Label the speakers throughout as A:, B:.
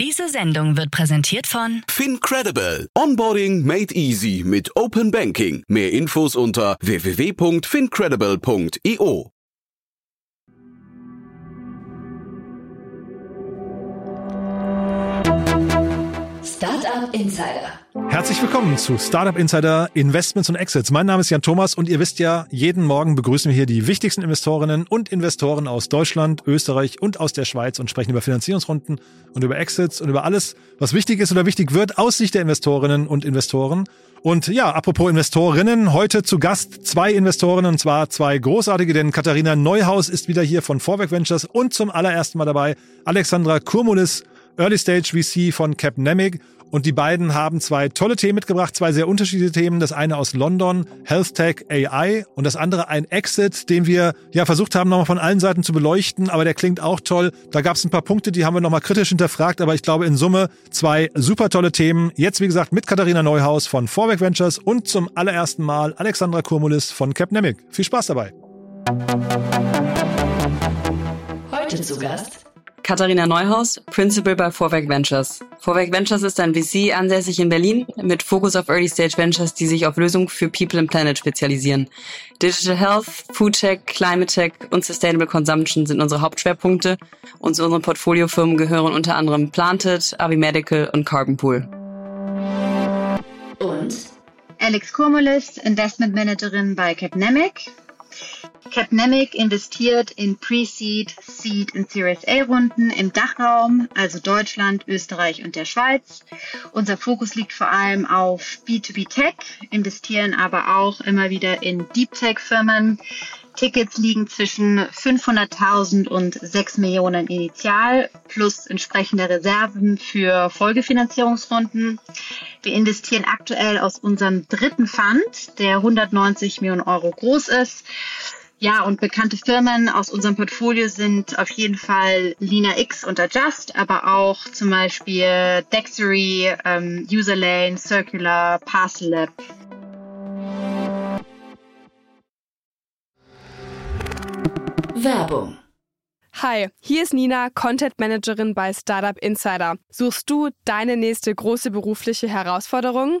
A: Diese Sendung wird präsentiert von
B: FinCredible. Onboarding made easy mit Open Banking. Mehr Infos unter www.fincredible.io.
A: Startup Insider.
C: Herzlich willkommen zu Startup Insider Investments und Exits. Mein Name ist Jan Thomas und ihr wisst ja, jeden Morgen begrüßen wir hier die wichtigsten Investorinnen und Investoren aus Deutschland, Österreich und aus der Schweiz und sprechen über Finanzierungsrunden und über Exits und über alles, was wichtig ist oder wichtig wird aus Sicht der Investorinnen und Investoren. Und ja, apropos Investorinnen, heute zu Gast zwei Investorinnen und zwar zwei großartige, denn Katharina Neuhaus ist wieder hier von Vorwerk Ventures und zum allerersten Mal dabei Alexandra Kurmulis, Early Stage VC von Capnemic und die beiden haben zwei tolle Themen mitgebracht, zwei sehr unterschiedliche Themen. Das eine aus London, Health Tech AI und das andere ein Exit, den wir ja versucht haben, nochmal von allen Seiten zu beleuchten, aber der klingt auch toll. Da gab es ein paar Punkte, die haben wir nochmal kritisch hinterfragt, aber ich glaube in Summe zwei super tolle Themen. Jetzt, wie gesagt, mit Katharina Neuhaus von Vorwerk Ventures und zum allerersten Mal Alexandra Kurmulis von Capnemic. Viel Spaß dabei.
A: Heute zu Gast
D: Katharina Neuhaus, Principal bei Vorwerk Ventures. Vorwerk Ventures ist ein VC ansässig in Berlin mit Fokus auf Early Stage Ventures, die sich auf Lösungen für People and Planet spezialisieren. Digital Health, Food Tech, Climate Tech und Sustainable Consumption sind unsere Hauptschwerpunkte und zu unseren Portfoliofirmen gehören unter anderem Planted, Avi Medical und Carbon Pool.
A: und
E: Alex Kurmulis, Investment Managerin bei Capnemic. Capnemic investiert in Pre-Seed, Seed und Series A Runden im Dachraum, also Deutschland, Österreich und der Schweiz. Unser Fokus liegt vor allem auf B2B Tech, investieren aber auch immer wieder in Deep Tech Firmen. Tickets liegen zwischen 500.000 und 6 Millionen initial plus entsprechende Reserven für Folgefinanzierungsrunden. Wir investieren aktuell aus unserem dritten Fund, der 190 Millionen Euro groß ist. Ja, und bekannte Firmen aus unserem Portfolio sind auf jeden Fall Lina X und Adjust, aber auch zum Beispiel Dexery, ähm, Userlane, Circular, Parcel Lab.
A: Werbung.
F: Hi, hier ist Nina, Content Managerin bei Startup Insider. Suchst du deine nächste große berufliche Herausforderung?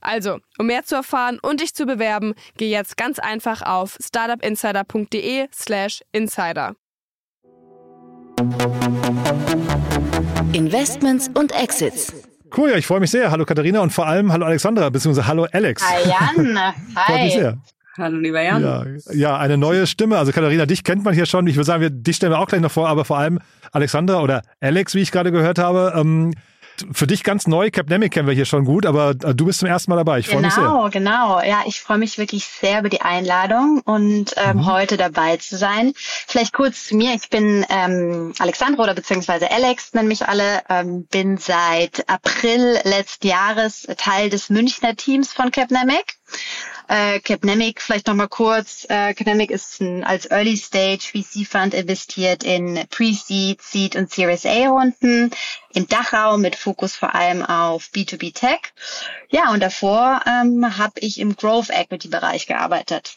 F: Also, um mehr zu erfahren und dich zu bewerben, geh jetzt ganz einfach auf startupinsider.de/slash insider.
A: Investments und Exits.
C: Cool, ja, ich freue mich sehr. Hallo Katharina und vor allem hallo Alexandra, beziehungsweise hallo Alex.
E: Hi Jan,
C: Freut mich
E: hi.
C: sehr.
D: Hallo lieber Jan.
C: Ja, ja, eine neue Stimme. Also Katharina, dich kennt man hier schon. Ich würde sagen, wir, dich stellen wir auch gleich noch vor, aber vor allem Alexandra oder Alex, wie ich gerade gehört habe. Ähm, für dich ganz neu, Capnemic kennen wir hier schon gut, aber äh, du bist zum ersten Mal dabei. Ich freue mich sehr.
E: Genau, genau. Ja, ich freue mich wirklich sehr über die Einladung und ähm,
C: Mhm.
E: heute dabei zu sein. Vielleicht kurz zu mir. Ich bin ähm, Alexandra oder beziehungsweise Alex, nennen mich alle. Ähm, bin seit April letzten Jahres Teil des Münchner Teams von Capnemic. Äh, Capnemic, vielleicht nochmal kurz. Äh, Capnemic ist ein, als Early Stage VC Fund investiert in Pre-Seed, Seed und Series A Runden im Dachraum mit Fokus vor allem auf B2B Tech. Ja, und davor ähm, habe ich im Growth Equity Bereich gearbeitet.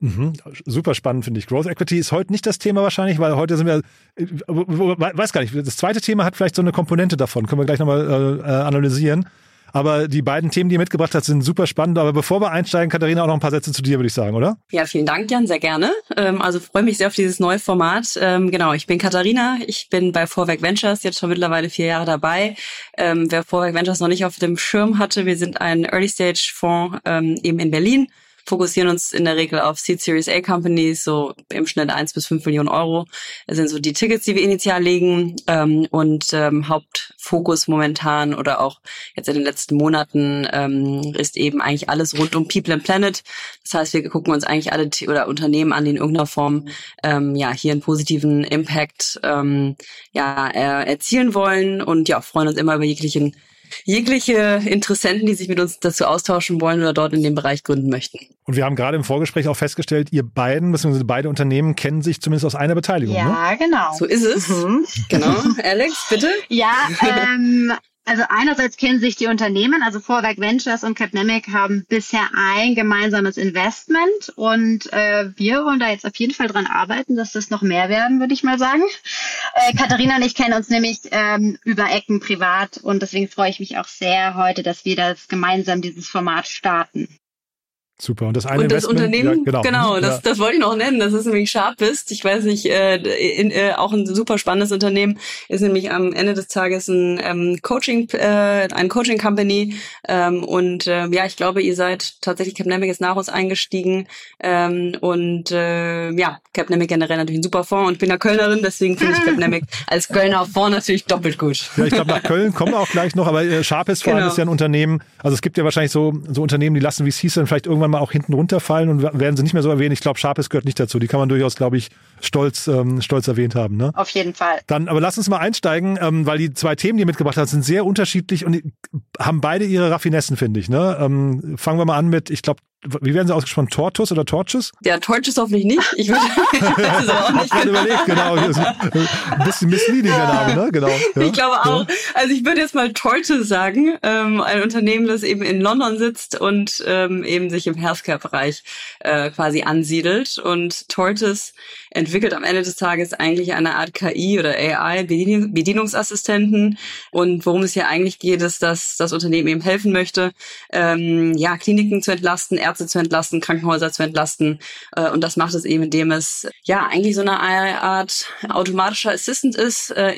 C: Mhm. Super spannend, finde ich. Growth Equity ist heute nicht das Thema wahrscheinlich, weil heute sind wir, äh, weiß gar nicht, das zweite Thema hat vielleicht so eine Komponente davon, können wir gleich nochmal äh, analysieren. Aber die beiden Themen, die ihr mitgebracht habt, sind super spannend. Aber bevor wir einsteigen, Katharina, auch noch ein paar Sätze zu dir, würde ich sagen, oder?
D: Ja, vielen Dank, Jan, sehr gerne. Ähm, also freue mich sehr auf dieses neue Format. Ähm, genau, ich bin Katharina, ich bin bei Vorwerk Ventures jetzt schon mittlerweile vier Jahre dabei. Ähm, wer Vorwerk Ventures noch nicht auf dem Schirm hatte, wir sind ein Early Stage Fonds eben in Berlin fokussieren uns in der Regel auf Seed Series A Companies, so im Schnitt 1 bis 5 Millionen Euro. Das sind so die Tickets, die wir initial legen. Ähm, und ähm, Hauptfokus momentan oder auch jetzt in den letzten Monaten ähm, ist eben eigentlich alles rund um People and Planet. Das heißt, wir gucken uns eigentlich alle oder Unternehmen an, die in irgendeiner Form ähm, ja hier einen positiven Impact ähm, ja, er, erzielen wollen und ja, freuen uns immer über jeglichen jegliche Interessenten, die sich mit uns dazu austauschen wollen oder dort in dem Bereich gründen möchten.
C: Und wir haben gerade im Vorgespräch auch festgestellt, ihr beiden, beziehungsweise beide Unternehmen kennen sich zumindest aus einer Beteiligung.
E: Ja,
C: ne?
E: genau.
D: So ist es. Mhm. Genau. Alex, bitte.
E: Ja, ähm, also einerseits kennen sich die Unternehmen, also Vorwerk Ventures und Capnemic haben bisher ein gemeinsames Investment und äh, wir wollen da jetzt auf jeden Fall dran arbeiten, dass das noch mehr werden, würde ich mal sagen. Äh, Katharina und ich kennen uns nämlich ähm, über Ecken privat und deswegen freue ich mich auch sehr heute, dass wir das gemeinsam dieses Format starten.
C: Super. Und das eine
D: und das Unternehmen,
C: ja, genau,
D: genau das,
C: ja.
D: das wollte ich noch nennen. Das ist nämlich Sharpist. Ich weiß nicht, äh, in, äh, auch ein super spannendes Unternehmen. Ist nämlich am Ende des Tages ein ähm, Coaching, äh, ein Coaching Company. Ähm, und äh, ja, ich glaube, ihr seid tatsächlich Capnemic ist nach uns eingestiegen. Ähm, und äh, ja, Capnemic generell natürlich ein super Fonds. Und ich bin ja Kölnerin, deswegen finde ich Capnemic als Kölner Fonds natürlich doppelt gut.
C: Ja, ich glaube, nach Köln kommen wir auch gleich noch, aber äh, Sharpist vor allem
D: Genau.
C: ist ja ein Unternehmen, also es gibt ja wahrscheinlich so, so Unternehmen, die lassen, wie es hieß, dann vielleicht irgendwann mal auch hinten runterfallen und werden sie nicht mehr so erwähnt. Ich glaube, Sharpist gehört nicht dazu. Die kann man durchaus, glaube ich, stolz, ähm, stolz erwähnt haben. Ne?
E: Auf jeden Fall.
C: Dann, aber lass uns mal einsteigen, ähm, weil die zwei Themen, die ihr mitgebracht habt, sind sehr unterschiedlich und haben beide ihre Raffinessen, finde ich. Ne? Ähm, fangen wir mal an mit, ich glaube, wie werden sie ausgesprochen? Tortus oder Torches?
D: Ja, Torch ist hoffentlich nicht. Ich würde ich aber auch nicht.
C: gerade überlegt, genau. Ein bisschen misleading, der Name, ne? Genau. Ja.
D: Ich glaube auch. Also ich würde jetzt mal Tortoise sagen, ähm, ein Unternehmen, das eben in London sitzt und ähm, eben sich im Healthcare-Bereich äh, quasi ansiedelt. Und Tortoise entwickelt am Ende des Tages eigentlich eine Art KI oder AI, Bedien Bedienungsassistenten. Und worum es hier eigentlich geht, ist, dass das Unternehmen eben helfen möchte, ähm, ja, Kliniken zu entlasten, Ärzte zu entlasten, Krankenhäuser zu entlasten. Äh, und das macht es eben, indem es ja eigentlich so eine Art automatischer Assistant ist, äh,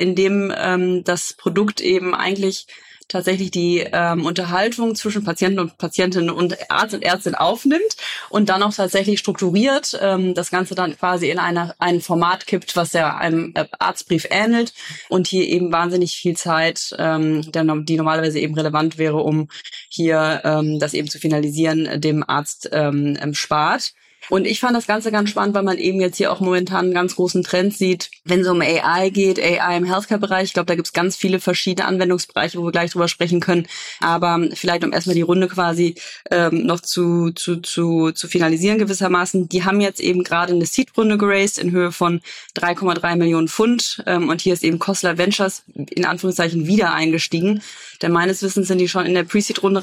D: ähm, das Produkt eben eigentlich tatsächlich die ähm, Unterhaltung zwischen Patienten und Patientinnen und Arzt und Ärztin aufnimmt und dann auch tatsächlich strukturiert ähm, das Ganze dann quasi in einer, ein Format kippt, was ja einem äh, Arztbrief ähnelt und hier eben wahnsinnig viel Zeit, ähm, der, die normalerweise eben relevant wäre, um hier ähm, das eben zu finalisieren, dem Arzt ähm, spart. Und ich fand das Ganze ganz spannend, weil man eben jetzt hier auch momentan einen ganz großen Trend sieht, wenn es um AI geht, AI im Healthcare-Bereich. Ich glaube, da gibt es ganz viele verschiedene Anwendungsbereiche, wo wir gleich drüber sprechen können. Aber vielleicht, um erstmal die Runde quasi ähm, noch zu, zu, zu, zu finalisieren gewissermaßen, die haben jetzt eben gerade eine Seed-Runde geraced in Höhe von 3,3 Millionen Pfund. Ähm, und hier ist eben Kostler Ventures in Anführungszeichen wieder eingestiegen. Denn meines Wissens sind die schon in der Pre-Seed-Runde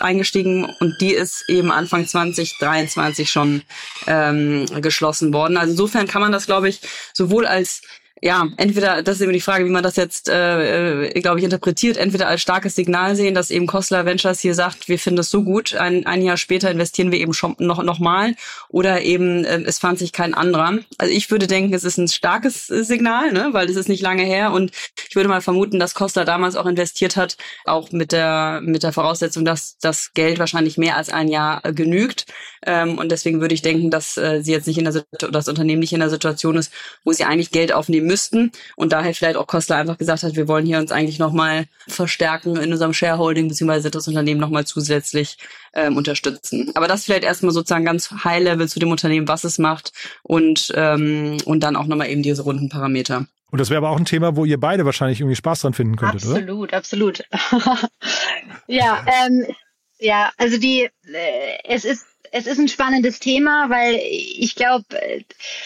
D: eingestiegen und die ist eben Anfang 2023 schon ähm, geschlossen worden. Also insofern kann man das, glaube ich, sowohl als ja, entweder, das ist eben die Frage, wie man das jetzt, äh, äh, glaube ich, interpretiert, entweder als starkes Signal sehen, dass eben Kostler Ventures hier sagt, wir finden das so gut, ein, ein Jahr später investieren wir eben schon noch, noch mal oder eben äh, es fand sich kein anderer. Also ich würde denken, es ist ein starkes äh, Signal, ne, weil es ist nicht lange her und ich würde mal vermuten, dass Kostler damals auch investiert hat, auch mit der, mit der Voraussetzung, dass das Geld wahrscheinlich mehr als ein Jahr äh, genügt. Ähm, und deswegen würde ich denken, dass äh, sie jetzt nicht in der das Unternehmen nicht in der Situation ist, wo sie eigentlich Geld aufnehmen müssten und daher vielleicht auch Kostler einfach gesagt hat, wir wollen hier uns eigentlich nochmal verstärken in unserem Shareholding beziehungsweise das Unternehmen nochmal zusätzlich ähm, unterstützen. Aber das vielleicht erstmal sozusagen ganz High Level zu dem Unternehmen, was es macht und ähm, und dann auch nochmal eben diese runden Parameter.
C: Und das wäre aber auch ein Thema, wo ihr beide wahrscheinlich irgendwie Spaß dran finden könntet,
E: absolut,
C: oder?
E: Absolut, absolut. ja, ähm, ja, also die, äh, es ist es ist ein spannendes Thema, weil ich glaube,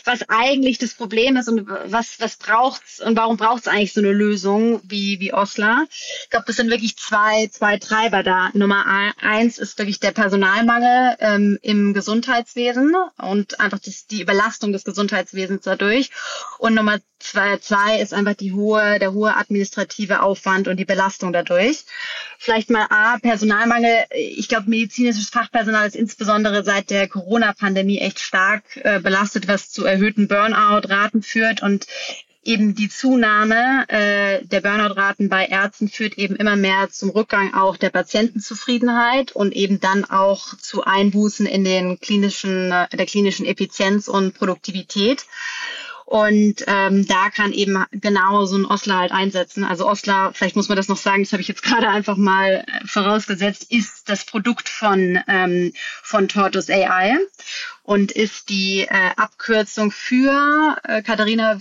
E: was eigentlich das Problem ist und was, was braucht's und warum braucht's eigentlich so eine Lösung wie, wie Osler? Ich glaube, das sind wirklich zwei, zwei Treiber da. Nummer eins ist wirklich der Personalmangel ähm, im Gesundheitswesen und einfach das, die Überlastung des Gesundheitswesens dadurch. Und Nummer zwei, zwei ist einfach die hohe, der hohe administrative Aufwand und die Belastung dadurch. Vielleicht mal A, Personalmangel. Ich glaube, medizinisches Fachpersonal ist insbesondere seit der Corona-Pandemie echt stark äh, belastet, was zu erhöhten Burnout-Raten führt und eben die Zunahme äh, der Burnout-Raten bei Ärzten führt eben immer mehr zum Rückgang auch der Patientenzufriedenheit und eben dann auch zu Einbußen in den klinischen, äh, der klinischen Effizienz und Produktivität. Und ähm, da kann eben genau so ein Osler halt einsetzen. Also Osler, vielleicht muss man das noch sagen, das habe ich jetzt gerade einfach mal äh, vorausgesetzt, ist das Produkt von, ähm, von Tortoise AI und ist die äh, Abkürzung für, äh, Katharina,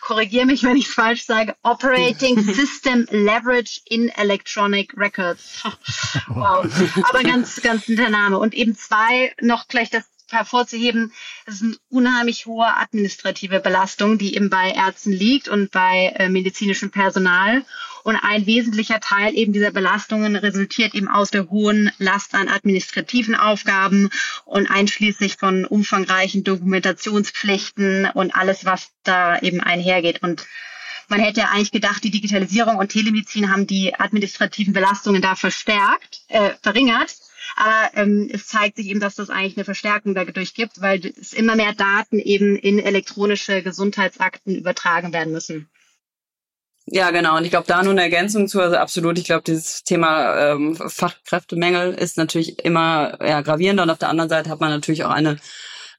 E: korrigiere mich, wenn ich falsch sage, Operating System Leverage in Electronic Records. wow. Aber ganz, ganz netter Name. Und eben zwei, noch gleich das hervorzuheben, es ist eine unheimlich hohe administrative Belastung, die eben bei Ärzten liegt und bei äh, medizinischem Personal. Und ein wesentlicher Teil eben dieser Belastungen resultiert eben aus der hohen Last an administrativen Aufgaben und einschließlich von umfangreichen Dokumentationspflichten und alles, was da eben einhergeht. Und man hätte ja eigentlich gedacht, die Digitalisierung und Telemedizin haben die administrativen Belastungen da verstärkt, äh, verringert. Aber ähm, es zeigt sich eben, dass das eigentlich eine Verstärkung dadurch gibt, weil es immer mehr Daten eben in elektronische Gesundheitsakten übertragen werden müssen.
D: Ja, genau. Und ich glaube, da nur eine Ergänzung zu, also absolut, ich glaube, dieses Thema ähm, Fachkräftemängel ist natürlich immer ja, gravierender und auf der anderen Seite hat man natürlich auch eine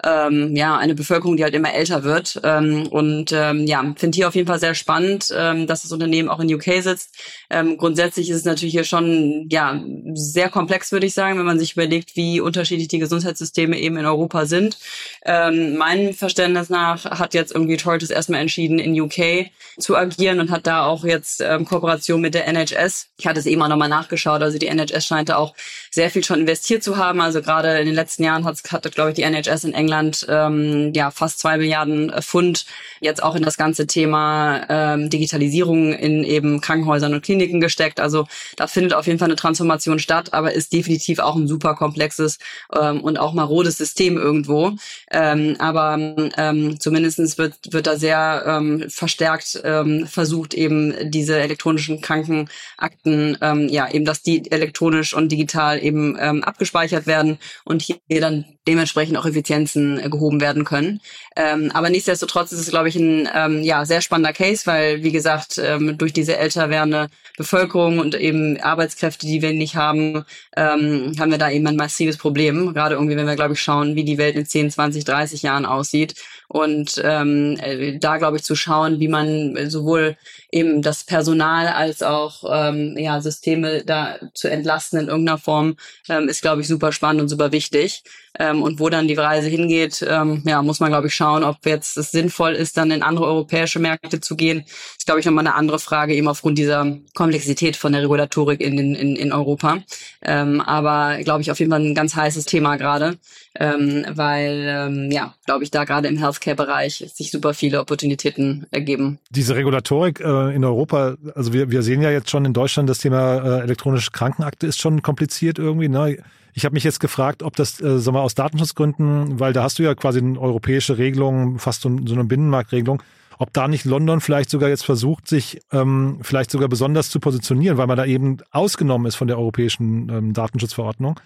D: ähm, ja eine Bevölkerung, die halt immer älter wird. Ähm, und ähm, ja, finde hier auf jeden Fall sehr spannend, ähm, dass das Unternehmen auch in UK sitzt. Ähm, grundsätzlich ist es natürlich hier schon ja sehr komplex, würde ich sagen, wenn man sich überlegt, wie unterschiedlich die Gesundheitssysteme eben in Europa sind. Ähm, meinem Verständnis nach hat jetzt irgendwie Tortoise erstmal entschieden, in UK zu agieren und hat da auch jetzt ähm, Kooperation mit der NHS. Ich hatte es eben auch nochmal nachgeschaut. Also die NHS scheint da auch sehr viel schon investiert zu haben. Also gerade in den letzten Jahren hat, hat glaube ich, die NHS in England England ähm, ja fast zwei Milliarden äh, Pfund jetzt auch in das ganze Thema ähm, Digitalisierung in eben Krankenhäusern und Kliniken gesteckt. Also da findet auf jeden Fall eine Transformation statt, aber ist definitiv auch ein super komplexes ähm, und auch marodes System irgendwo. Ähm, aber ähm, zumindestens wird, wird da sehr ähm, verstärkt ähm, versucht, eben diese elektronischen Krankenakten, ähm, ja, eben, dass die elektronisch und digital eben ähm, abgespeichert werden und hier dann dementsprechend auch Effizienzen äh, gehoben werden können. Ähm, aber nichtsdestotrotz ist es, glaube ich, ein ähm, ja, sehr spannender Case, weil, wie gesagt, ähm, durch diese älter werdende Bevölkerung und eben Arbeitskräfte, die wir nicht haben, ähm, haben wir da eben ein massives Problem. Gerade irgendwie, wenn wir, glaube ich, schauen, wie die Welt in 10, 20, 30 Jahren aussieht. Und ähm, äh, da, glaube ich, zu schauen, wie man sowohl eben das Personal als auch ähm, ja, Systeme da zu entlasten in irgendeiner Form, ähm, ist, glaube ich, super spannend und super wichtig. Ähm, und wo dann die Reise hingeht, ähm, ja, muss man, glaube ich, schauen, ob jetzt es sinnvoll ist, dann in andere europäische Märkte zu gehen. Ist, glaube ich, nochmal eine andere Frage, eben aufgrund dieser Komplexität von der Regulatorik in, in, in Europa. Ähm, aber, glaube ich, auf jeden Fall ein ganz heißes Thema gerade, ähm, weil, ähm, ja, glaube ich, da gerade im Healthcare-Bereich sich super viele Opportunitäten ergeben.
C: Diese Regulatorik äh, in Europa, also wir, wir sehen ja jetzt schon in Deutschland, das Thema äh, elektronische Krankenakte ist schon kompliziert irgendwie, ne? Ich habe mich jetzt gefragt, ob das, äh, sagen wir, aus Datenschutzgründen, weil da hast du ja quasi eine europäische Regelung, fast so, so eine Binnenmarktregelung, ob da nicht London vielleicht sogar jetzt versucht, sich ähm, vielleicht sogar besonders zu positionieren, weil man da eben ausgenommen ist von der europäischen ähm, Datenschutzverordnung.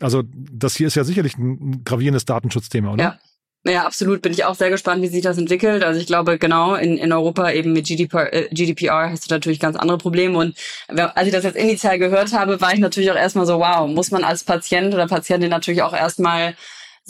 C: Also das hier ist ja sicherlich ein gravierendes Datenschutzthema, oder?
D: Ja. Ja, absolut. Bin ich auch sehr gespannt, wie sich das entwickelt. Also ich glaube, genau, in, in Europa eben mit GDPR, äh, GDPR hast du natürlich ganz andere Probleme. Und als ich das jetzt initial gehört habe, war ich natürlich auch erstmal so, wow, muss man als Patient oder Patientin natürlich auch erstmal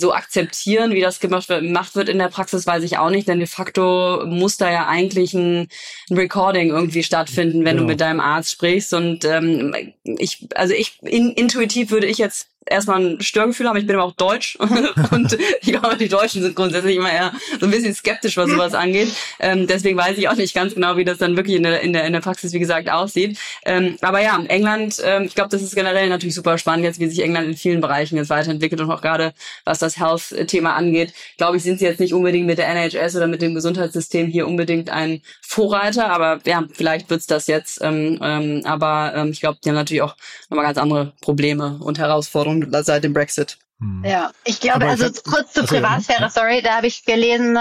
D: so akzeptieren, wie das gemacht wird, gemacht wird in der Praxis, weiß ich auch nicht, denn de facto muss da ja eigentlich ein, ein Recording irgendwie stattfinden, wenn genau. du mit deinem Arzt sprichst. Und ähm, ich, also ich in, intuitiv würde ich jetzt erstmal ein Störgefühl haben. Ich bin aber auch deutsch und ich glaube, die Deutschen sind grundsätzlich immer eher so ein bisschen skeptisch, was sowas angeht. Ähm, deswegen weiß ich auch nicht ganz genau, wie das dann wirklich in der, in der, in der Praxis, wie gesagt, aussieht. Ähm, aber ja, England, ähm, ich glaube, das ist generell natürlich super spannend jetzt, wie sich England in vielen Bereichen jetzt weiterentwickelt und auch gerade was das Health-Thema angeht, glaube ich, sind sie jetzt nicht unbedingt mit der NHS oder mit dem Gesundheitssystem hier unbedingt ein Vorreiter, aber ja, vielleicht wird's das jetzt. Ähm, ähm, aber ähm, ich glaube, die haben natürlich auch nochmal ganz andere Probleme und Herausforderungen Veränderung seit dem Brexit.
E: Hm. Ja, ich glaube, also ich kurz zur Privatsphäre, sorry, da habe ich gelesen, äh,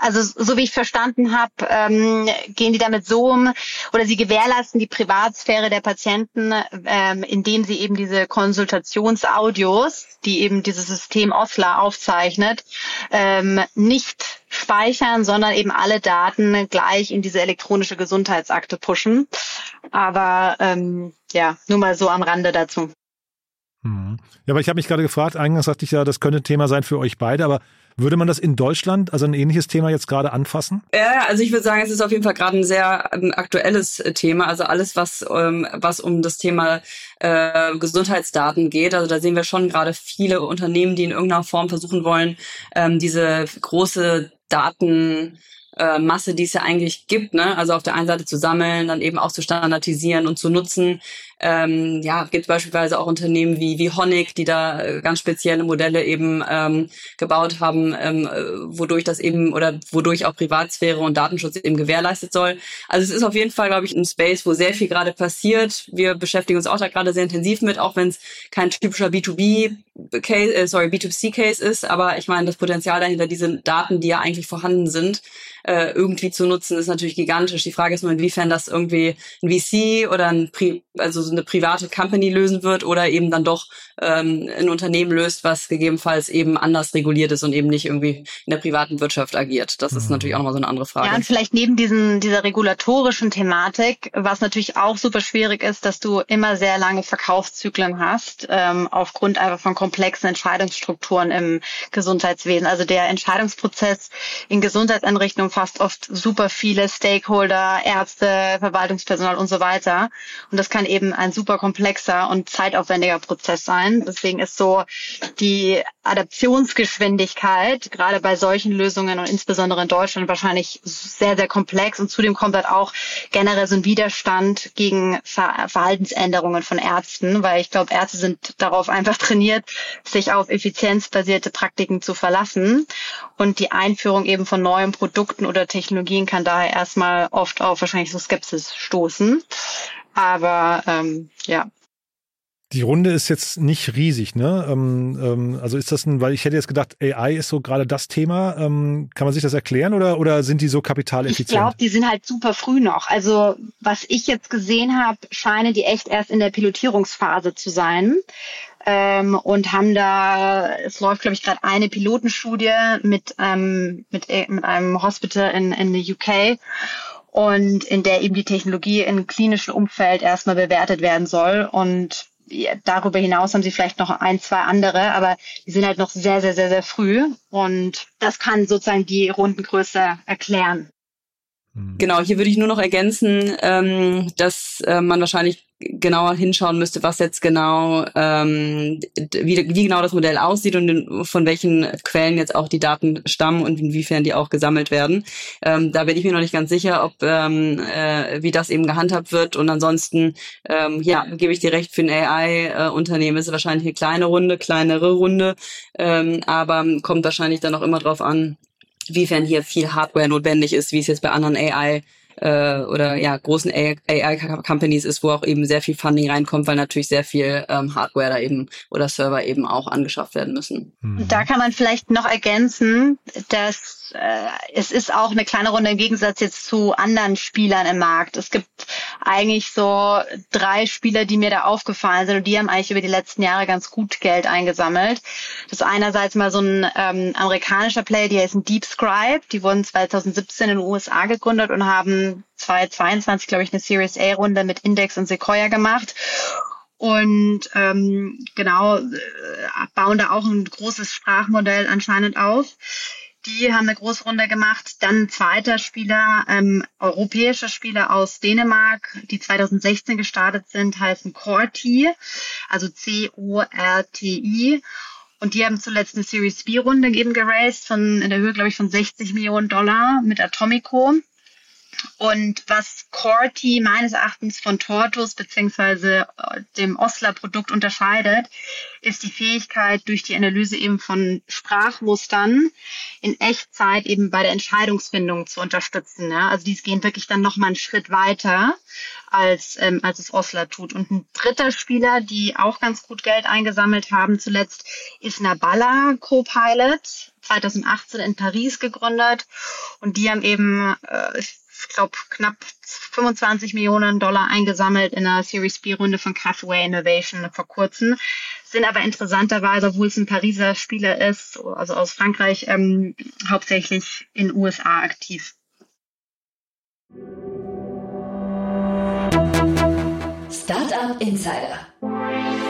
E: also so wie ich verstanden habe, ähm, gehen die damit so um oder sie gewährleisten die Privatsphäre der Patienten, ähm, indem sie eben diese Konsultationsaudios, die eben dieses System Osler aufzeichnet, ähm, nicht speichern, sondern eben alle Daten gleich in diese elektronische Gesundheitsakte pushen. Aber ähm, ja, nur mal so am Rande dazu.
C: Mhm. Ja, aber ich habe mich gerade gefragt, eingangs sagte ich ja, das könnte Thema sein für euch beide, aber würde man das in Deutschland, also ein ähnliches Thema jetzt gerade anfassen?
D: Ja, also ich würde sagen, es ist auf jeden Fall gerade ein sehr aktuelles äh, Thema. Also alles, was, ähm, was um das Thema äh, Gesundheitsdaten geht. Also da sehen wir schon gerade viele Unternehmen, die in irgendeiner Form versuchen wollen, ähm, diese große Daten äh, Masse, die es ja eigentlich gibt, ne? Also auf der einen Seite zu sammeln, dann eben auch zu standardisieren und zu nutzen. Ähm, ja, gibt beispielsweise auch Unternehmen wie, wie Honig, die da äh, ganz spezielle Modelle eben ähm, gebaut haben, ähm, äh, wodurch das eben oder wodurch auch Privatsphäre und Datenschutz eben gewährleistet soll. Also es ist auf jeden Fall, glaube ich, ein Space, wo sehr viel gerade passiert. Wir beschäftigen uns auch da gerade sehr intensiv mit, auch wenn es kein typischer B2B Case, äh, sorry, B2C Case ist, aber ich meine, das Potenzial dahinter, diese Daten, die ja eigentlich vorhanden sind, äh, irgendwie zu nutzen, ist natürlich gigantisch. Die Frage ist nur, inwiefern das irgendwie ein VC oder ein Pri also so eine private Company lösen wird oder eben dann doch ähm, ein Unternehmen löst, was gegebenenfalls eben anders reguliert ist und eben nicht irgendwie in der privaten Wirtschaft agiert. Das ist mhm. natürlich auch nochmal so eine andere Frage.
E: Ja, und vielleicht neben diesen, dieser regulatorischen Thematik, was natürlich auch super schwierig ist, dass du immer sehr lange Verkaufszyklen hast, ähm, aufgrund einfach von komplexen Entscheidungsstrukturen im Gesundheitswesen. Also der Entscheidungsprozess in Gesundheitseinrichtungen umfasst oft super viele Stakeholder, Ärzte, Verwaltungspersonal und so weiter. Und das kann eben ein super komplexer und zeitaufwendiger Prozess sein. Deswegen ist so die Adaptionsgeschwindigkeit gerade bei solchen Lösungen und insbesondere in Deutschland wahrscheinlich sehr, sehr komplex. Und zudem kommt halt auch generell so ein Widerstand gegen Ver Verhaltensänderungen von Ärzten, weil ich glaube, Ärzte sind darauf einfach trainiert, sich auf effizienzbasierte Praktiken zu verlassen. Und die Einführung eben von neuen Produkten oder Technologien kann daher erstmal oft auf wahrscheinlich so Skepsis stoßen. Aber ähm, ja,
C: die Runde ist jetzt nicht riesig, ne? Ähm, ähm, also ist das ein, weil ich hätte jetzt gedacht, AI ist so gerade das Thema. Ähm, kann man sich das erklären oder, oder sind die so kapitaleffizient?
E: Ich glaube, die sind halt super früh noch. Also was ich jetzt gesehen habe, scheinen die echt erst in der Pilotierungsphase zu sein. Ähm, und haben da, es läuft, glaube ich, gerade eine Pilotenstudie mit, ähm, mit, äh, mit einem Hospital in, in the UK und in der eben die Technologie im klinischen Umfeld erstmal bewertet werden soll. Und darüber hinaus haben sie vielleicht noch ein, zwei andere, aber die sind halt noch sehr, sehr, sehr, sehr früh. Und das kann sozusagen die Rundengröße erklären.
D: Genau, hier würde ich nur noch ergänzen, ähm, dass äh, man wahrscheinlich genauer hinschauen müsste, was jetzt genau, ähm, wie, wie genau das Modell aussieht und von welchen Quellen jetzt auch die Daten stammen und inwiefern die auch gesammelt werden. Ähm, da bin ich mir noch nicht ganz sicher, ob ähm, äh, wie das eben gehandhabt wird. Und ansonsten, ähm, ja, gebe ich dir recht, für ein AI-Unternehmen ist es wahrscheinlich eine kleine Runde, kleinere Runde, ähm, aber kommt wahrscheinlich dann auch immer drauf an, wiefern hier viel Hardware notwendig ist, wie es jetzt bei anderen AI äh, oder ja großen AI-Companies ist, wo auch eben sehr viel Funding reinkommt, weil natürlich sehr viel ähm, Hardware da eben oder Server eben auch angeschafft werden müssen.
E: Da kann man vielleicht noch ergänzen, dass äh, es ist auch eine kleine Runde im Gegensatz jetzt zu anderen Spielern im Markt. Es gibt eigentlich so drei Spieler, die mir da aufgefallen sind und die haben eigentlich über die letzten Jahre ganz gut Geld eingesammelt. Das ist einerseits mal so ein ähm, amerikanischer Player, die heißen DeepScribe. Die wurden 2017 in den USA gegründet und haben 2022, glaube ich, eine Series A-Runde mit Index und Sequoia gemacht und ähm, genau äh, bauen da auch ein großes Sprachmodell anscheinend auf. Die haben eine große Runde gemacht. Dann ein zweiter Spieler, ähm, europäischer Spieler aus Dänemark, die 2016 gestartet sind, heißen Corti, also C-O-R-T-I. Und die haben zuletzt eine Series B-Runde eben geraced von, in der Höhe, glaube ich, von 60 Millionen Dollar mit Atomico. Und was Corti meines Erachtens von Tortus beziehungsweise äh, dem Osler-Produkt unterscheidet, ist die Fähigkeit, durch die Analyse eben von Sprachmustern in Echtzeit eben bei der Entscheidungsfindung zu unterstützen. Ja? Also dies gehen wirklich dann nochmal einen Schritt weiter, als, ähm, als es Osler tut. Und ein dritter Spieler, die auch ganz gut Geld eingesammelt haben zuletzt, ist Nabala Copilot, 2018 in Paris gegründet. Und die haben eben, äh, ich glaube, knapp 25 Millionen Dollar eingesammelt in einer Series B-Runde von Cathway Innovation vor kurzem. Sind aber interessanterweise, obwohl es ein Pariser Spieler ist, also aus Frankreich, ähm, hauptsächlich in USA aktiv.
A: Startup Insider.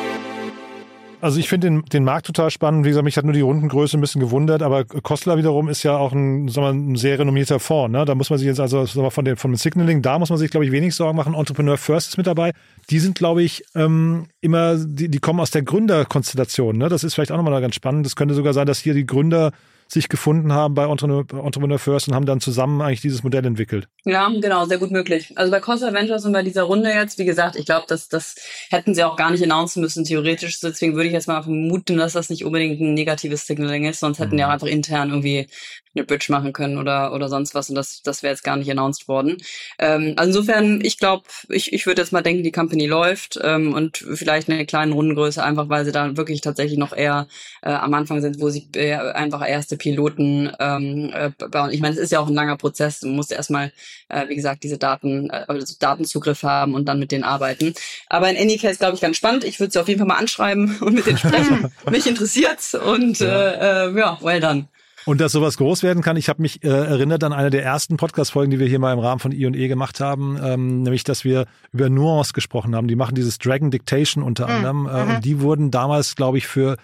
C: Also ich finde den, den Markt total spannend. Wie gesagt, mich hat nur die Rundengröße ein bisschen gewundert, aber Kostler wiederum ist ja auch ein, sagen wir, ein sehr renommierter Fonds. Ne? Da muss man sich jetzt also sagen wir, von, dem, von dem Signaling, da muss man sich, glaube ich, wenig Sorgen machen. Entrepreneur First ist mit dabei. Die sind, glaube ich, ähm, immer, die, die kommen aus der Gründerkonstellation. Ne? Das ist vielleicht auch nochmal ganz spannend. Das könnte sogar sein, dass hier die Gründer sich gefunden haben bei Entrepreneur First und haben dann zusammen eigentlich dieses Modell entwickelt.
D: Ja, genau, sehr gut möglich. Also bei Costa Ventures und bei dieser Runde jetzt, wie gesagt, ich glaube, das, das hätten sie auch gar nicht announcen müssen, theoretisch. Deswegen würde ich jetzt mal vermuten, dass das nicht unbedingt ein negatives Signaling ist, sonst hätten mhm. die auch einfach intern irgendwie eine Bridge machen können oder, oder sonst was und das, das wäre jetzt gar nicht announced worden. Ähm, also insofern, ich glaube, ich, ich würde jetzt mal denken, die Company läuft ähm, und vielleicht eine kleine Rundengröße, einfach weil sie da wirklich tatsächlich noch eher äh, am Anfang sind, wo sie äh, einfach erste Piloten ähm, äh, bauen. Ich meine, es ist ja auch ein langer Prozess. Du musst erstmal, äh, wie gesagt, diese Daten, äh, also Datenzugriff haben und dann mit denen arbeiten. Aber in any case, glaube ich, ganz spannend. Ich würde sie auf jeden Fall mal anschreiben und mit denen sprechen. Mich interessiert's und ja. Äh, äh, ja, well done.
C: Und dass sowas groß werden kann, ich habe mich äh, erinnert an eine der ersten Podcast-Folgen, die wir hier mal im Rahmen von I&E gemacht haben, ähm, nämlich, dass wir über Nuance gesprochen haben. Die machen dieses Dragon Dictation unter mhm. anderem. Äh, mhm. Und die wurden damals, glaube ich, für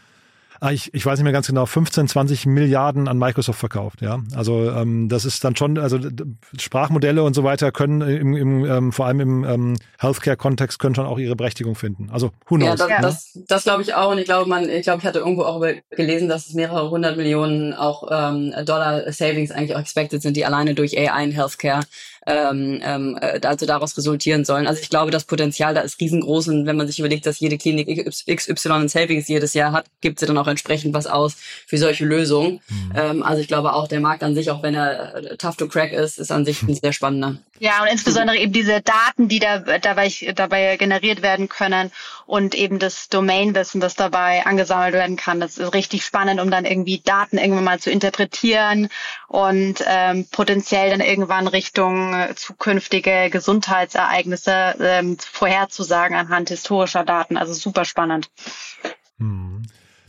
C: ich, ich weiß nicht mehr ganz genau, 15, 20 Milliarden an Microsoft verkauft. Ja, also ähm, das ist dann schon, also Sprachmodelle und so weiter können im, im ähm, vor allem im ähm, Healthcare-Kontext können schon auch ihre Berechtigung finden. Also who knows,
D: ja, das, ja. das, das glaube ich auch. Und ich glaube, man, ich glaube, ich hatte irgendwo auch gelesen, dass es mehrere hundert Millionen auch ähm, Dollar Savings eigentlich auch expected sind, die alleine durch AI in Healthcare ähm, ähm, äh, also daraus resultieren sollen. Also ich glaube, das Potenzial da ist riesengroß und wenn man sich überlegt, dass jede Klinik XY in Savings jedes Jahr hat, gibt sie dann auch entsprechend was aus für solche Lösungen. Mhm. Ähm, also ich glaube auch, der Markt an sich, auch wenn er äh, tough to crack ist, ist an sich ein sehr spannender.
E: Ja, und insbesondere eben diese Daten, die da dabei, dabei generiert werden können und eben das Domainwissen, das dabei angesammelt werden kann. Das ist richtig spannend, um dann irgendwie Daten irgendwann mal zu interpretieren und ähm, potenziell dann irgendwann Richtung äh, zukünftige Gesundheitsereignisse ähm, vorherzusagen anhand historischer Daten. Also super spannend.
C: Hm.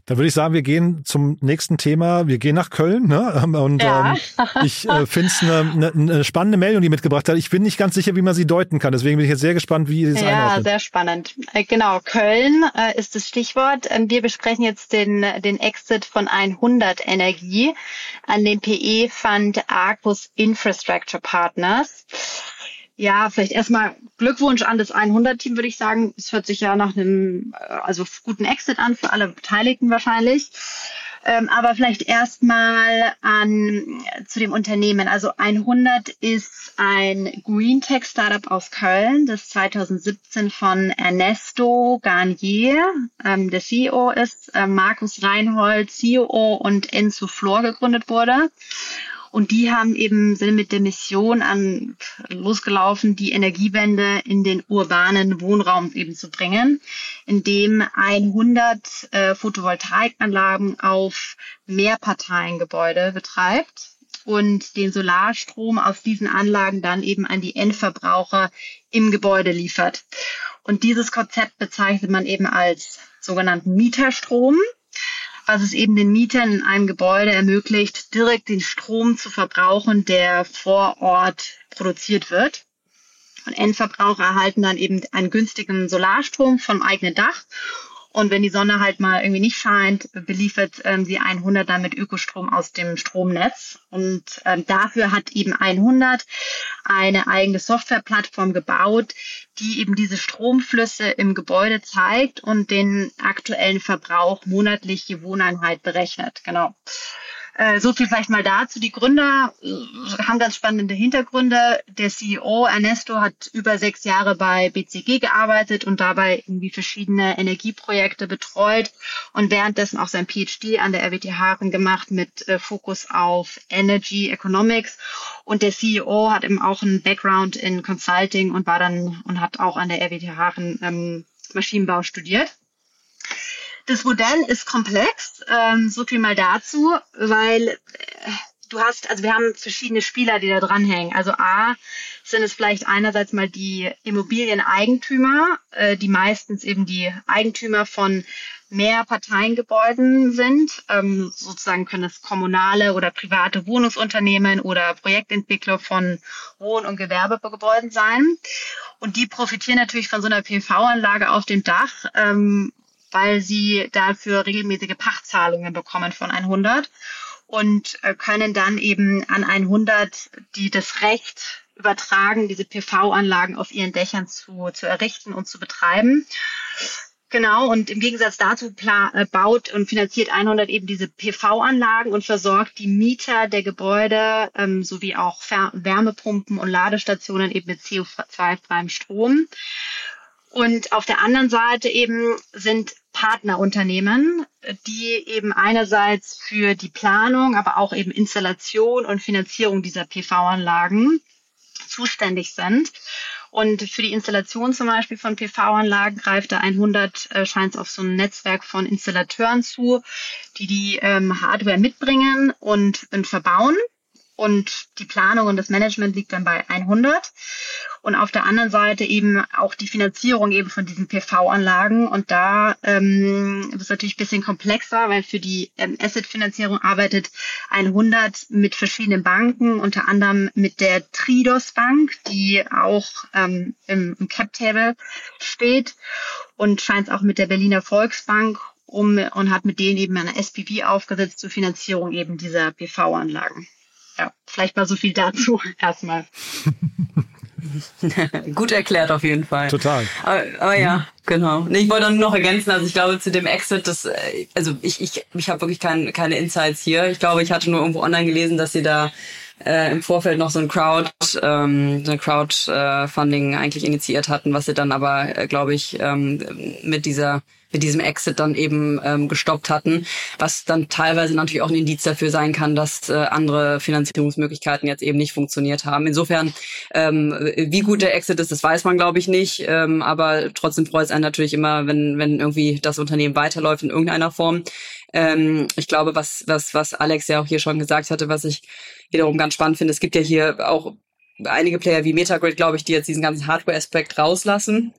C: Dann würde ich sagen, wir gehen zum nächsten Thema. Wir gehen nach Köln. Ne? Und ja. ähm, ich äh, finde es eine, eine, eine spannende Meldung, die mitgebracht hat. Ich bin nicht ganz sicher, wie man sie deuten kann. Deswegen bin ich jetzt sehr gespannt, wie ihr das
E: ja, einordnet. Ja, sehr spannend. Äh, genau, Köln äh, ist das Stichwort. Ähm, wir besprechen jetzt den, den Exit von 100 Energie an den PE-Fund Arcus Infrastructure Partners. Ja, vielleicht erstmal Glückwunsch an das 100-Team, würde ich sagen. Es hört sich ja nach einem äh, also guten Exit an für alle Beteiligten wahrscheinlich. Ähm, aber vielleicht erstmal an zu dem Unternehmen. Also 100 ist ein Green Tech Startup aus Köln, das 2017 von Ernesto Garnier, ähm, der CEO ist, äh, Markus Reinhold, CEO und Enzo Flor gegründet wurde. Und die haben eben, sind mit der Mission an, losgelaufen, die Energiewende in den urbanen Wohnraum eben zu bringen, indem 100 äh, Photovoltaikanlagen auf Mehrparteiengebäude betreibt und den Solarstrom aus diesen Anlagen dann eben an die Endverbraucher im Gebäude liefert. Und dieses Konzept bezeichnet man eben als sogenannten Mieterstrom was es eben den Mietern in einem Gebäude ermöglicht, direkt den Strom zu verbrauchen, der vor Ort produziert wird. Und Endverbraucher erhalten dann eben einen günstigen Solarstrom vom eigenen Dach und wenn die Sonne halt mal irgendwie nicht scheint, beliefert ähm, sie 100 dann mit Ökostrom aus dem Stromnetz. Und ähm, dafür hat eben 100 eine eigene Softwareplattform gebaut, die eben diese Stromflüsse im Gebäude zeigt und den aktuellen Verbrauch monatlich je Wohneinheit berechnet. Genau. Äh, so viel vielleicht mal dazu. Die Gründer äh, haben ganz spannende Hintergründe. Der CEO Ernesto hat über sechs Jahre bei BCG gearbeitet und dabei irgendwie verschiedene Energieprojekte betreut und währenddessen auch sein PhD an der RWTH gemacht mit äh, Fokus auf Energy Economics. Und der CEO hat eben auch einen Background in Consulting und war dann und hat auch an der RWTH ähm, Maschinenbau studiert. Das Modell ist komplex, ähm, so viel mal dazu, weil äh, du hast, also wir haben verschiedene Spieler, die da dranhängen. Also A sind es vielleicht einerseits mal die Immobilieneigentümer, äh, die meistens eben die Eigentümer von mehr Parteiengebäuden sind. Ähm, sozusagen können es kommunale oder private Wohnungsunternehmen oder Projektentwickler von Wohn- und Gewerbegebäuden sein. Und die profitieren natürlich von so einer PV-Anlage auf dem Dach, ähm, weil sie dafür regelmäßige Pachtzahlungen bekommen von 100 und äh, können dann eben an 100 die das Recht übertragen, diese PV-Anlagen auf ihren Dächern zu, zu errichten und zu betreiben. Genau, und im Gegensatz dazu äh, baut und finanziert 100 eben diese PV-Anlagen und versorgt die Mieter der Gebäude ähm, sowie auch Wärmepumpen und Ladestationen eben mit CO2-freiem Strom. Und auf der anderen Seite eben sind Partnerunternehmen, die eben einerseits für die Planung, aber auch eben Installation und Finanzierung dieser PV-Anlagen zuständig sind. Und für die Installation zum Beispiel von PV-Anlagen greift da 100 äh, scheint auf so ein Netzwerk von Installateuren zu, die die ähm, Hardware mitbringen und, und verbauen und die Planung und das Management liegt dann bei 100 und auf der anderen Seite eben auch die Finanzierung eben von diesen PV-Anlagen und da ähm, ist es natürlich ein bisschen komplexer, weil für die ähm, Asset-Finanzierung arbeitet 100 mit verschiedenen Banken, unter anderem mit der Tridos Bank, die auch ähm, im, im Cap-Table steht. Und scheint auch mit der Berliner Volksbank um und hat mit denen eben eine SPV aufgesetzt zur Finanzierung eben dieser PV-Anlagen ja, vielleicht mal so viel dazu erstmal.
D: Gut erklärt auf jeden Fall.
C: Total.
D: Aber, aber ja, genau. Ich wollte noch ergänzen, also ich glaube zu dem Exit, das, äh, also ich, ich, ich habe wirklich kein, keine Insights hier. Ich glaube, ich hatte nur irgendwo online gelesen, dass sie da äh, im Vorfeld noch so ein Crowd, ähm, so ein Crowdfunding äh, eigentlich initiiert hatten, was sie dann aber, äh, glaube ich, ähm, mit dieser mit diesem Exit dann eben ähm, gestoppt hatten, was dann teilweise natürlich auch ein Indiz dafür sein kann, dass äh, andere Finanzierungsmöglichkeiten jetzt eben nicht funktioniert haben. Insofern, ähm, wie gut der Exit ist, das weiß man glaube ich nicht, ähm, aber trotzdem freut es einen natürlich immer, wenn wenn irgendwie das Unternehmen weiterläuft in irgendeiner Form. Ähm, ich glaube, was was was Alex ja auch hier schon gesagt hatte, was ich wiederum ganz spannend finde, es gibt ja hier auch einige Player wie Metagrid, glaube ich, die jetzt diesen ganzen Hardware-Aspekt rauslassen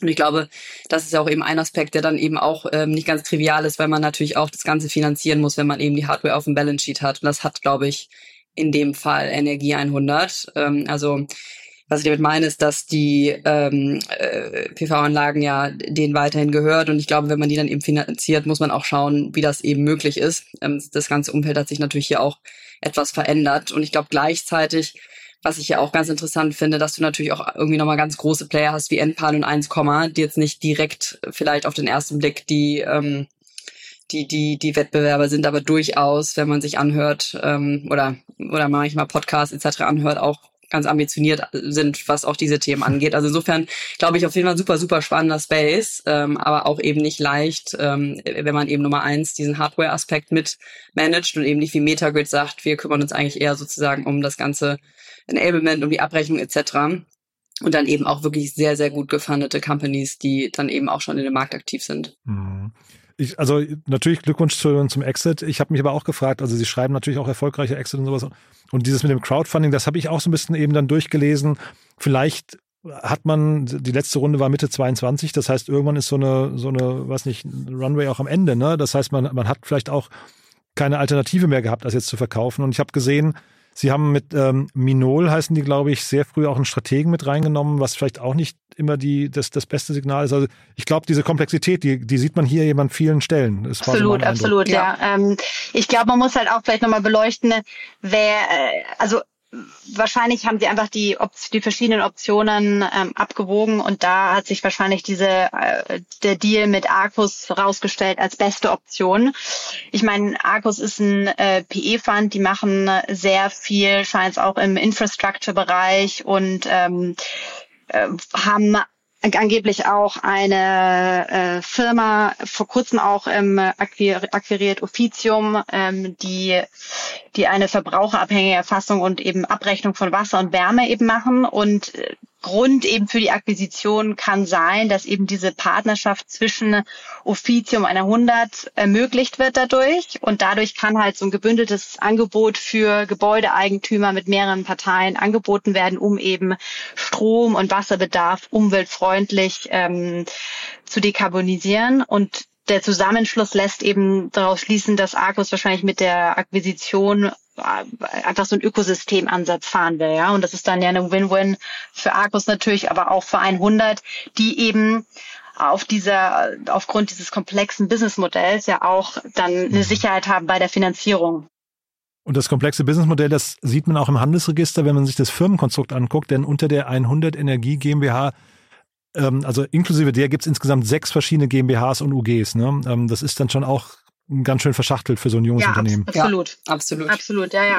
D: und ich glaube, das ist auch eben ein Aspekt, der dann eben auch ähm, nicht ganz trivial ist, weil man natürlich auch das Ganze finanzieren muss, wenn man eben die Hardware auf dem Balance Sheet hat. Und das hat, glaube ich, in dem Fall Energie 100. Ähm, also was ich damit meine, ist, dass die ähm, äh, PV-Anlagen ja denen weiterhin gehört. Und ich glaube, wenn man die dann eben finanziert, muss man auch schauen, wie das eben möglich ist. Ähm, das ganze Umfeld hat sich natürlich hier auch etwas verändert. Und ich glaube gleichzeitig was ich ja auch ganz interessant finde, dass du natürlich auch irgendwie nochmal ganz große Player hast wie Enpal und 1, die jetzt nicht direkt vielleicht auf den ersten Blick die, ähm, die, die, die Wettbewerber sind, aber durchaus, wenn man sich anhört ähm, oder, oder manchmal Podcasts etc. anhört, auch ganz ambitioniert sind, was auch diese Themen angeht. Also insofern glaube ich auf jeden Fall super, super spannender Space, ähm, aber auch eben nicht leicht, ähm, wenn man eben Nummer eins diesen Hardware-Aspekt mit managt und eben nicht wie Metagrid sagt, wir kümmern uns eigentlich eher sozusagen um das ganze Enablement, um die Abrechnung etc. Und dann eben auch wirklich sehr, sehr gut gefundete Companies, die dann eben auch schon in dem Markt aktiv sind.
C: Mhm. Ich, also natürlich Glückwunsch zu, zum Exit. Ich habe mich aber auch gefragt, also Sie schreiben natürlich auch erfolgreiche Exit und sowas. Und dieses mit dem Crowdfunding, das habe ich auch so ein bisschen eben dann durchgelesen. Vielleicht hat man, die letzte Runde war Mitte 22, das heißt, irgendwann ist so eine, so eine, weiß nicht, Runway auch am Ende, ne? Das heißt, man, man hat vielleicht auch keine Alternative mehr gehabt, das jetzt zu verkaufen. Und ich habe gesehen, Sie haben mit ähm, Minol, heißen die, glaube ich, sehr früh auch einen Strategen mit reingenommen, was vielleicht auch nicht immer die, das, das beste Signal ist. Also ich glaube, diese Komplexität, die, die sieht man hier eben an vielen Stellen.
E: Das absolut, so absolut, ja. ja. Ähm, ich glaube, man muss halt auch vielleicht nochmal beleuchten, wer, äh, also wahrscheinlich haben sie einfach die, die verschiedenen Optionen ähm, abgewogen und da hat sich wahrscheinlich diese äh, der Deal mit Arcus rausgestellt als beste Option. Ich meine, Arcus ist ein äh, PE-Fund, die machen sehr viel, scheint es auch im Infrastructure-Bereich und ähm, äh, haben angeblich auch eine äh, Firma vor kurzem auch ähm, akquiriert, Officium, ähm, die, die eine verbraucherabhängige Erfassung und eben Abrechnung von Wasser und Wärme eben machen. Und äh, Grund eben für die Akquisition kann sein, dass eben diese Partnerschaft zwischen Officium einer 100 ermöglicht wird dadurch. Und dadurch kann halt so ein gebündeltes Angebot für Gebäudeeigentümer mit mehreren Parteien angeboten werden, um eben Strom- und Wasserbedarf umweltfreundlich ähm, zu dekarbonisieren. Und der Zusammenschluss lässt eben daraus schließen, dass Arcus wahrscheinlich mit der Akquisition äh, einfach so ein Ökosystemansatz fahren will, ja. Und das ist dann ja eine Win-Win für Arcus natürlich, aber auch für 100, die eben auf dieser, aufgrund dieses komplexen Businessmodells ja auch dann eine mhm. Sicherheit haben bei der Finanzierung.
C: Und das komplexe Businessmodell, das sieht man auch im Handelsregister, wenn man sich das Firmenkonstrukt anguckt, denn unter der 100 Energie GmbH ähm, also inklusive der gibt es insgesamt sechs verschiedene GmbHs und UGs. Ne? Ähm, das ist dann schon auch ganz schön verschachtelt für so ein junges
E: ja,
C: Unternehmen.
E: Absolut.
D: Ja, absolut.
E: Absolut, ja, ja.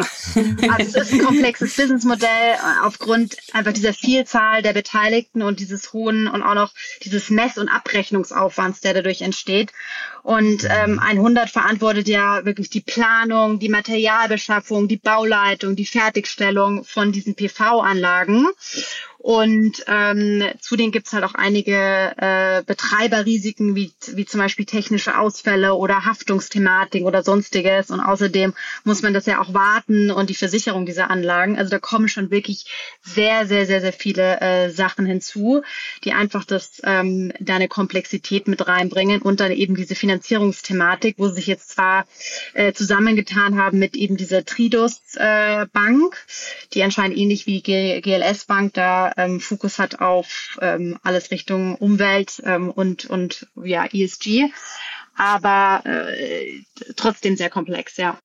E: Also es ist ein komplexes Businessmodell äh, aufgrund einfach dieser Vielzahl der Beteiligten und dieses hohen und auch noch dieses Mess- und Abrechnungsaufwands, der dadurch entsteht. Und ähm, 100 verantwortet ja wirklich die Planung, die Materialbeschaffung, die Bauleitung, die Fertigstellung von diesen PV-Anlagen. Und ähm, zudem gibt's halt auch einige äh, Betreiberrisiken, wie, wie zum Beispiel technische Ausfälle oder Haftungsthematik oder sonstiges. Und außerdem muss man das ja auch warten und die Versicherung dieser Anlagen. Also da kommen schon wirklich sehr, sehr, sehr, sehr viele äh, Sachen hinzu, die einfach das ähm, da eine Komplexität mit reinbringen und dann eben diese Finanzierungsthematik, wo sie sich jetzt zwar äh, zusammengetan haben mit eben dieser Tridos äh, Bank, die anscheinend ähnlich wie GLS Bank ähm, Fokus hat auf ähm, alles Richtung Umwelt ähm, und, und ja, ESG, aber äh, trotzdem sehr komplex, ja.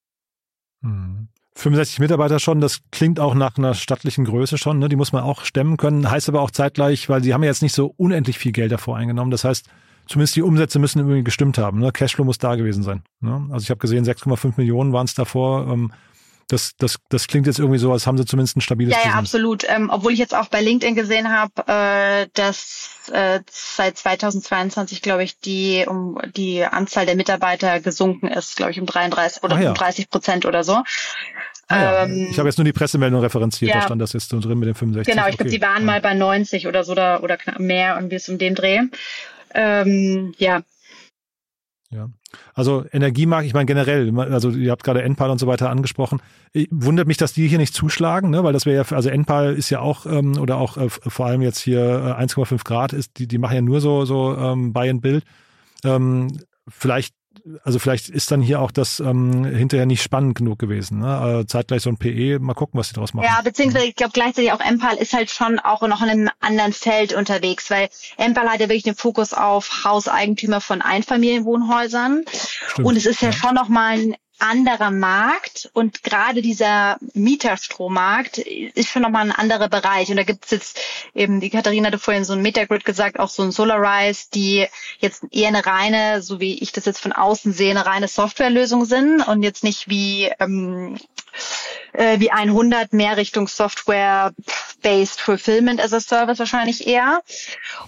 C: 65 hm. Mitarbeiter schon, das klingt auch nach einer stattlichen Größe schon, ne? die muss man auch stemmen können, heißt aber auch zeitgleich, weil sie haben ja jetzt nicht so unendlich viel Geld davor eingenommen, das heißt, zumindest die Umsätze müssen irgendwie gestimmt haben, ne? Cashflow muss da gewesen sein. Ne? Also ich habe gesehen, 6,5 Millionen waren es davor, ähm, das, das, das klingt jetzt irgendwie so, als haben sie zumindest ein stabiles
E: Ja, ja, absolut. Ähm, obwohl ich jetzt auch bei LinkedIn gesehen habe, äh, dass äh, seit 2022, glaube ich, die um die Anzahl der Mitarbeiter gesunken ist, glaube ich, um 33 oder ja. um 30 Prozent oder so.
C: Ah, ja. ähm, ich habe jetzt nur die Pressemeldung referenziert, ja. da stand das jetzt so drin mit den 65.
E: Genau, ich okay. glaube, die waren mal bei 90 oder so oder, oder knapp mehr und wie es um den Dreh. Ähm, ja,
C: ja. Also Energiemarkt, ich meine generell, also ihr habt gerade Enpal und so weiter angesprochen. Ich, wundert mich, dass die hier nicht zuschlagen, ne? weil das wäre ja, also Enpal ist ja auch, ähm, oder auch äh, vor allem jetzt hier äh, 1,5 Grad ist, die, die machen ja nur so, so ähm, Buy and Build. Ähm, vielleicht also vielleicht ist dann hier auch das ähm, hinterher nicht spannend genug gewesen. Ne? Äh, zeitgleich so ein PE, mal gucken, was sie daraus machen.
E: Ja, beziehungsweise ich glaube gleichzeitig auch Empal ist halt schon auch noch in einem anderen Feld unterwegs, weil Empal hat ja wirklich den Fokus auf Hauseigentümer von Einfamilienwohnhäusern. Stimmt, und es ist ja, ja. schon nochmal ein anderer Markt und gerade dieser Mieterstrommarkt ist schon nochmal ein anderer Bereich. Und da gibt es jetzt eben, die Katharina hatte vorhin so ein Metagrid gesagt, auch so ein Solarize, die jetzt eher eine reine, so wie ich das jetzt von außen sehe, eine reine Softwarelösung sind und jetzt nicht wie, ähm, äh, wie 100 mehr Richtung Software-based Fulfillment as a Service wahrscheinlich eher.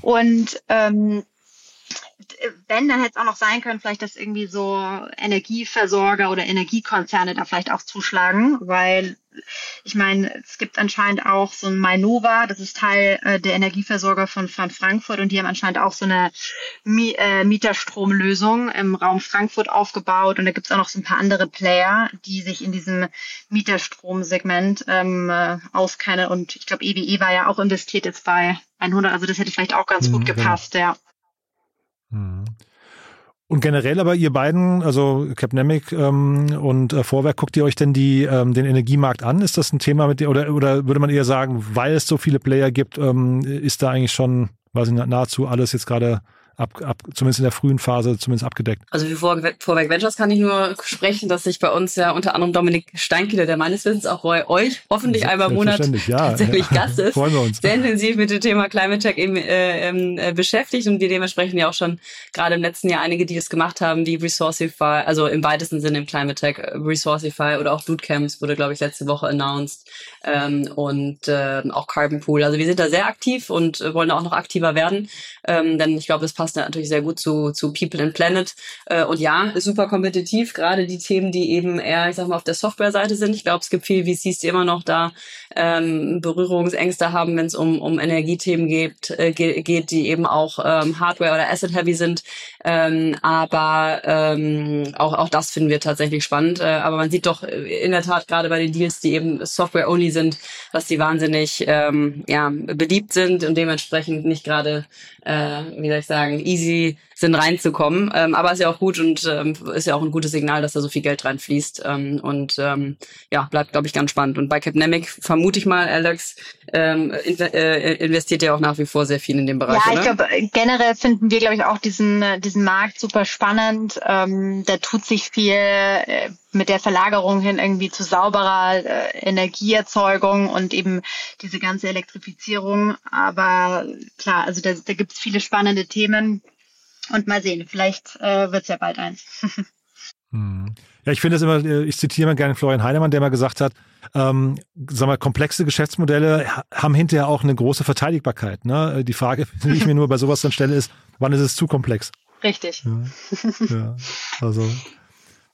E: Und ähm, wenn, dann hätte es auch noch sein können, vielleicht, dass irgendwie so Energieversorger oder Energiekonzerne da vielleicht auch zuschlagen, weil ich meine, es gibt anscheinend auch so ein Mainova, das ist Teil äh, der Energieversorger von, von Frankfurt und die haben anscheinend auch so eine Mi äh, Mieterstromlösung im Raum Frankfurt aufgebaut und da gibt es auch noch so ein paar andere Player, die sich in diesem Mieterstromsegment ähm, äh, auskennen und ich glaube, EWE war ja auch investiert jetzt bei 100, also das hätte vielleicht auch ganz mhm, gut genau. gepasst, genau. ja.
C: Mhm. Und generell aber ihr beiden, also Capnemic ähm, und äh, Vorwerk, guckt ihr euch denn die, ähm, den Energiemarkt an? Ist das ein Thema mit dir oder, oder würde man eher sagen, weil es so viele Player gibt, ähm, ist da eigentlich schon, weiß ich, nahezu alles jetzt gerade ab, ab, zumindest in der frühen Phase zumindest abgedeckt.
D: Also für Vorwerk Ventures kann ich nur sprechen, dass sich bei uns ja unter anderem Dominik Steinkele, der meines Wissens auch bei euch hoffentlich einmal im Monat
C: ja,
D: tatsächlich
C: ja.
D: Gast ist,
C: Freuen wir uns.
D: sehr intensiv mit dem Thema Climate Tech eben, äh, ähm, äh, beschäftigt und wir dementsprechend ja auch schon gerade im letzten Jahr einige, die das gemacht haben, die Resourcify, also im weitesten Sinne im Climate Tech, äh, Resourcify oder auch Bootcamps wurde, glaube ich, letzte Woche announced ähm, und äh, auch Carbon Pool. Also wir sind da sehr aktiv und wollen auch noch aktiver werden, ähm, denn ich glaube, das passt natürlich sehr gut zu, zu People and Planet. Äh, und ja, ist super kompetitiv, gerade die Themen, die eben eher, ich sag mal, auf der Software-Seite sind. Ich glaube, es gibt viel VCs, die immer noch da ähm, Berührungsängste haben, wenn es um, um Energiethemen geht, äh, geht, die eben auch ähm, Hardware- oder Asset-heavy sind. Ähm, aber ähm, auch, auch das finden wir tatsächlich spannend. Äh, aber man sieht doch in der Tat gerade bei den Deals, die eben Software-only sind, dass die wahnsinnig ähm, ja, beliebt sind und dementsprechend nicht gerade, äh, wie soll ich sagen, easy sind, reinzukommen. Ähm, aber ist ja auch gut und ähm, ist ja auch ein gutes Signal, dass da so viel Geld reinfließt. Ähm, und ähm, ja, bleibt, glaube ich, ganz spannend. Und bei Capnemic vermute ich mal, Alex ähm, in, äh, investiert ja auch nach wie vor sehr viel in dem Bereich.
E: Ja,
D: ich
E: glaube, generell finden wir, glaube ich, auch diesen, äh, diesen Markt super spannend. Ähm, da tut sich viel äh, mit der Verlagerung hin irgendwie zu sauberer äh, Energieerzeugung und eben diese ganze Elektrifizierung. Aber klar, also da, da gibt es viele spannende Themen. Und mal sehen, vielleicht äh, wird es ja bald eins.
C: hm. Ja, ich finde es immer, äh, ich zitiere mal gerne Florian Heinemann, der mal gesagt hat, ähm, sagen wir, komplexe Geschäftsmodelle haben hinterher auch eine große Verteidigbarkeit. Ne? Die Frage, die ich mir nur bei sowas dann stelle, ist, wann ist es zu komplex?
E: Richtig.
C: Ja, ja also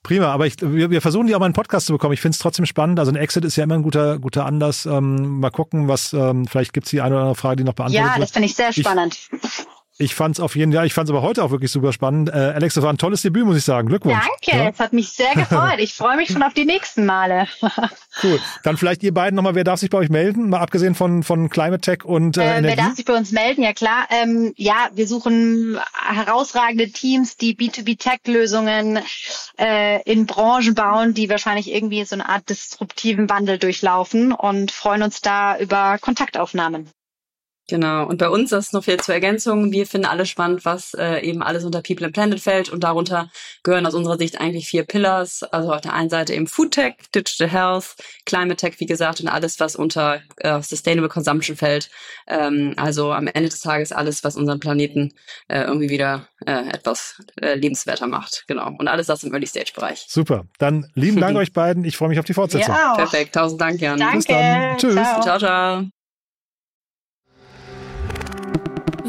C: Prima, aber ich, wir, wir versuchen die auch mal einen Podcast zu bekommen. Ich finde es trotzdem spannend. Also ein Exit ist ja immer ein guter, guter Anlass. Ähm, mal gucken, was, ähm, vielleicht gibt es die eine oder andere Frage, die noch beantwortet
E: wird. Ja, das finde ich sehr spannend.
C: Ich, ich fand es auf jeden Fall, ich fand es aber heute auch wirklich super spannend. Äh, Alex, das war ein tolles Debüt, muss ich sagen. Glückwunsch.
E: Danke, ja? es hat mich sehr gefreut. Ich freue mich schon auf die nächsten Male.
C: cool. Dann vielleicht ihr beiden nochmal, wer darf sich bei euch melden? Mal abgesehen von, von Climate Tech und äh,
E: äh, Wer darf sich bei uns melden? Ja klar. Ähm, ja, wir suchen herausragende Teams, die B2B-Tech-Lösungen äh, in Branchen bauen, die wahrscheinlich irgendwie so eine Art disruptiven Wandel durchlaufen und freuen uns da über Kontaktaufnahmen.
D: Genau. Und bei uns ist noch viel zur Ergänzung. Wir finden alles spannend, was äh, eben alles unter People and Planet fällt. Und darunter gehören aus unserer Sicht eigentlich vier Pillars. Also auf der einen Seite eben Food Tech, Digital Health, Climate Tech, wie gesagt, und alles, was unter äh, Sustainable Consumption fällt. Ähm, also am Ende des Tages alles, was unseren Planeten äh, irgendwie wieder äh, etwas äh, lebenswerter macht. Genau. Und alles das im Early Stage Bereich.
C: Super. Dann lieben Dank euch beiden. Ich freue mich auf die Fortsetzung.
E: Ja,
D: Perfekt. Tausend Dank, Jan.
E: Danke.
C: Bis dann. Tschüss.
E: Ciao,
D: ciao. ciao.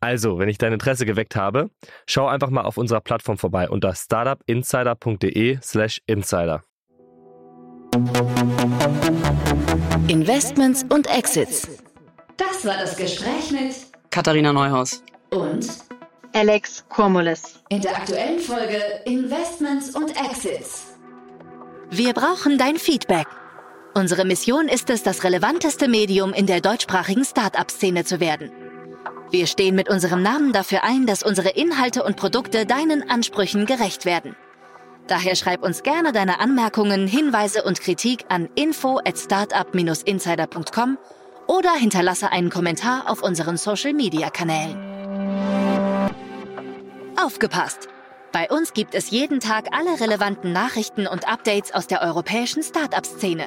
G: Also, wenn ich dein Interesse geweckt habe, schau einfach mal auf unserer Plattform vorbei unter startupinsider.de/slash insider.
A: Investments und Exits. Das war das Gespräch mit
D: Katharina Neuhaus
A: und
E: Alex Kurmulis.
A: In der aktuellen Folge Investments und Exits. Wir brauchen dein Feedback. Unsere Mission ist es, das relevanteste Medium in der deutschsprachigen Start-up-Szene zu werden. Wir stehen mit unserem Namen dafür ein, dass unsere Inhalte und Produkte deinen Ansprüchen gerecht werden. Daher schreib uns gerne deine Anmerkungen, Hinweise und Kritik an info at startup-insider.com oder hinterlasse einen Kommentar auf unseren Social-Media-Kanälen. Aufgepasst! Bei uns gibt es jeden Tag alle relevanten Nachrichten und Updates aus der europäischen Startup-Szene.